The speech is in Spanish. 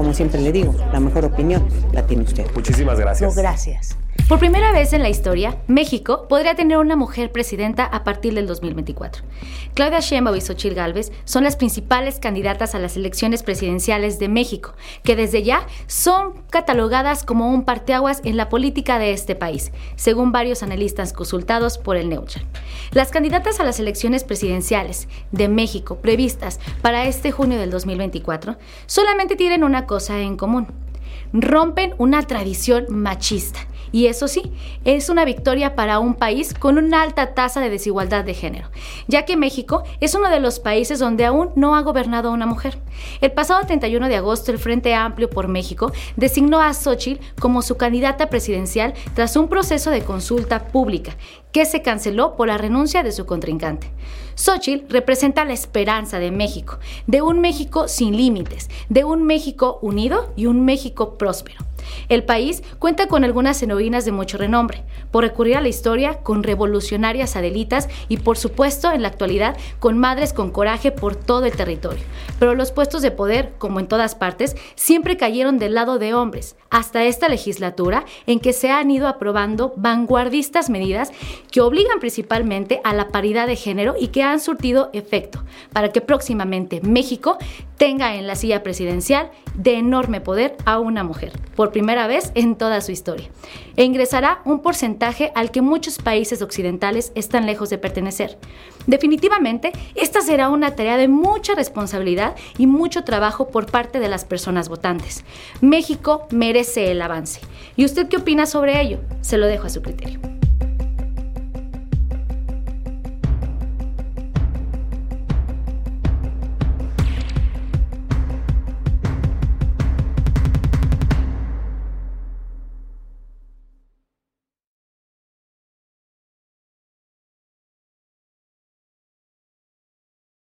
como siempre le digo, la mejor opinión la tiene usted. Muchísimas gracias. No, gracias. Por primera vez en la historia, México podría tener una mujer presidenta a partir del 2024. Claudia Sheinbaum y Xochitl Gálvez son las principales candidatas a las elecciones presidenciales de México, que desde ya son catalogadas como un parteaguas en la política de este país, según varios analistas consultados por el Neutral. Las candidatas a las elecciones presidenciales de México previstas para este junio del 2024 solamente tienen una cosa en común. Rompen una tradición machista y eso sí, es una victoria para un país con una alta tasa de desigualdad de género, ya que México es uno de los países donde aún no ha gobernado una mujer. El pasado 31 de agosto, el Frente Amplio por México designó a Xochitl como su candidata presidencial tras un proceso de consulta pública que se canceló por la renuncia de su contrincante. Xochitl representa la esperanza de México, de un México sin límites, de un México unido y un México próspero. El país cuenta con algunas heroínas de mucho renombre, por recurrir a la historia con revolucionarias adelitas y por supuesto en la actualidad con madres con coraje por todo el territorio. Pero los puestos de poder, como en todas partes, siempre cayeron del lado de hombres, hasta esta legislatura en que se han ido aprobando vanguardistas medidas que obligan principalmente a la paridad de género y que han surtido efecto para que próximamente México tenga en la silla presidencial de enorme poder a una mujer, primera vez en toda su historia. E ingresará un porcentaje al que muchos países occidentales están lejos de pertenecer. Definitivamente, esta será una tarea de mucha responsabilidad y mucho trabajo por parte de las personas votantes. México merece el avance. ¿Y usted qué opina sobre ello? Se lo dejo a su criterio.